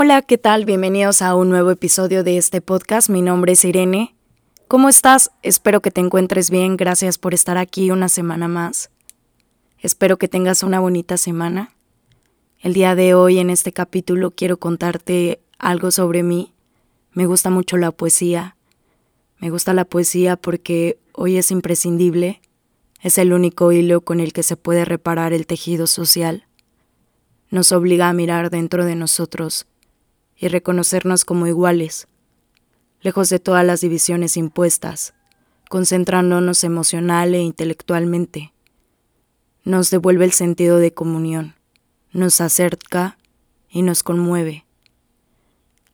Hola, ¿qué tal? Bienvenidos a un nuevo episodio de este podcast. Mi nombre es Irene. ¿Cómo estás? Espero que te encuentres bien. Gracias por estar aquí una semana más. Espero que tengas una bonita semana. El día de hoy en este capítulo quiero contarte algo sobre mí. Me gusta mucho la poesía. Me gusta la poesía porque hoy es imprescindible. Es el único hilo con el que se puede reparar el tejido social. Nos obliga a mirar dentro de nosotros y reconocernos como iguales, lejos de todas las divisiones impuestas, concentrándonos emocional e intelectualmente. Nos devuelve el sentido de comunión, nos acerca y nos conmueve.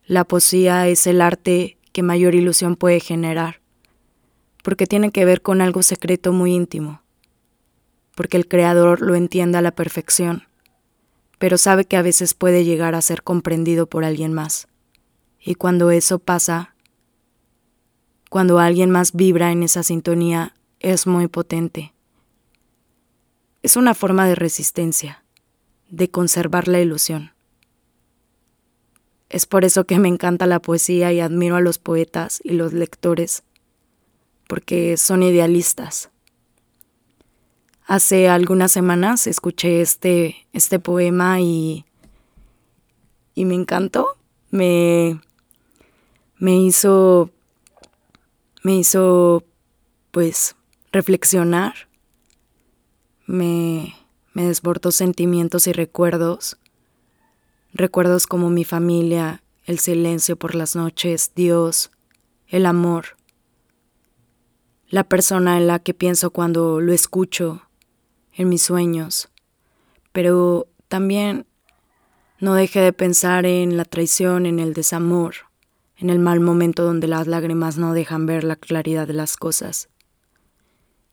La poesía es el arte que mayor ilusión puede generar, porque tiene que ver con algo secreto muy íntimo, porque el creador lo entiende a la perfección pero sabe que a veces puede llegar a ser comprendido por alguien más. Y cuando eso pasa, cuando alguien más vibra en esa sintonía, es muy potente. Es una forma de resistencia, de conservar la ilusión. Es por eso que me encanta la poesía y admiro a los poetas y los lectores, porque son idealistas Hace algunas semanas escuché este, este poema y, y me encantó. Me, me hizo, me hizo, pues, reflexionar. Me, me desbordó sentimientos y recuerdos. Recuerdos como mi familia, el silencio por las noches, Dios, el amor. La persona en la que pienso cuando lo escucho en mis sueños, pero también no deje de pensar en la traición, en el desamor, en el mal momento donde las lágrimas no dejan ver la claridad de las cosas.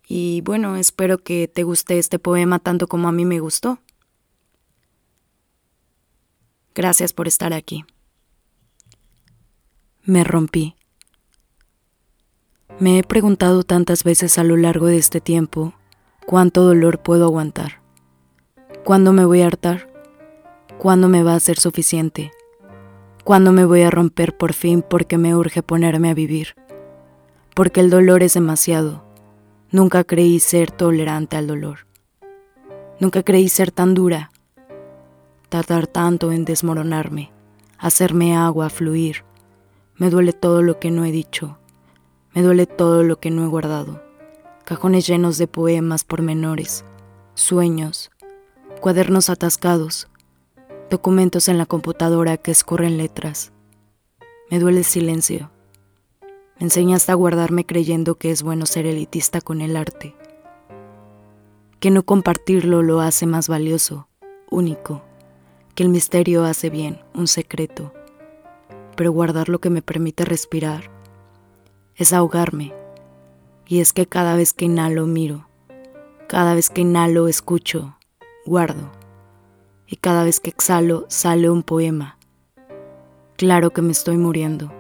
Y bueno, espero que te guste este poema tanto como a mí me gustó. Gracias por estar aquí. Me rompí. Me he preguntado tantas veces a lo largo de este tiempo ¿Cuánto dolor puedo aguantar? ¿Cuándo me voy a hartar? ¿Cuándo me va a ser suficiente? ¿Cuándo me voy a romper por fin porque me urge ponerme a vivir? Porque el dolor es demasiado. Nunca creí ser tolerante al dolor. Nunca creí ser tan dura. Tardar tanto en desmoronarme, hacerme agua, fluir. Me duele todo lo que no he dicho. Me duele todo lo que no he guardado cajones llenos de poemas pormenores, sueños, cuadernos atascados, documentos en la computadora que escurren letras. Me duele el silencio. Me enseñaste a guardarme creyendo que es bueno ser elitista con el arte, que no compartirlo lo hace más valioso, único, que el misterio hace bien, un secreto, pero guardar lo que me permite respirar es ahogarme y es que cada vez que inhalo miro, cada vez que inhalo escucho, guardo, y cada vez que exhalo sale un poema. Claro que me estoy muriendo.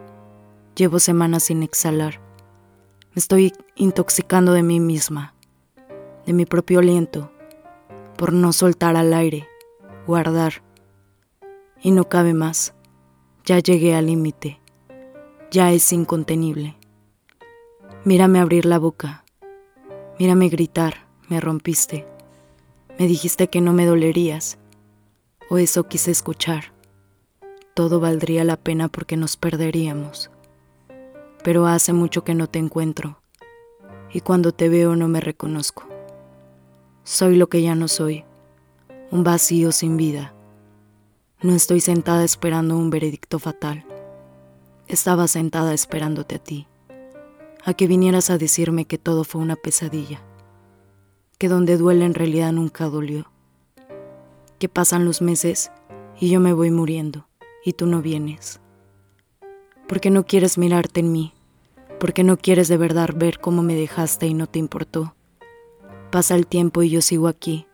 Llevo semanas sin exhalar. Me estoy intoxicando de mí misma, de mi propio aliento, por no soltar al aire, guardar. Y no cabe más. Ya llegué al límite. Ya es incontenible. Mírame abrir la boca. Mírame gritar. Me rompiste. Me dijiste que no me dolerías. O eso quise escuchar. Todo valdría la pena porque nos perderíamos. Pero hace mucho que no te encuentro. Y cuando te veo no me reconozco. Soy lo que ya no soy. Un vacío sin vida. No estoy sentada esperando un veredicto fatal. Estaba sentada esperándote a ti a que vinieras a decirme que todo fue una pesadilla, que donde duele en realidad nunca dolió, que pasan los meses y yo me voy muriendo y tú no vienes, porque no quieres mirarte en mí, porque no quieres de verdad ver cómo me dejaste y no te importó. Pasa el tiempo y yo sigo aquí,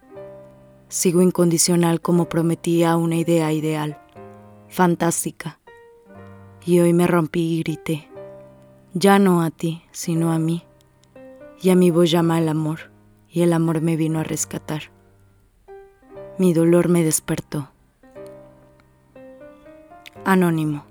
sigo incondicional como prometía una idea ideal, fantástica, y hoy me rompí y grité ya no a ti, sino a mí. Y a mi voz llama el amor, y el amor me vino a rescatar. Mi dolor me despertó. Anónimo.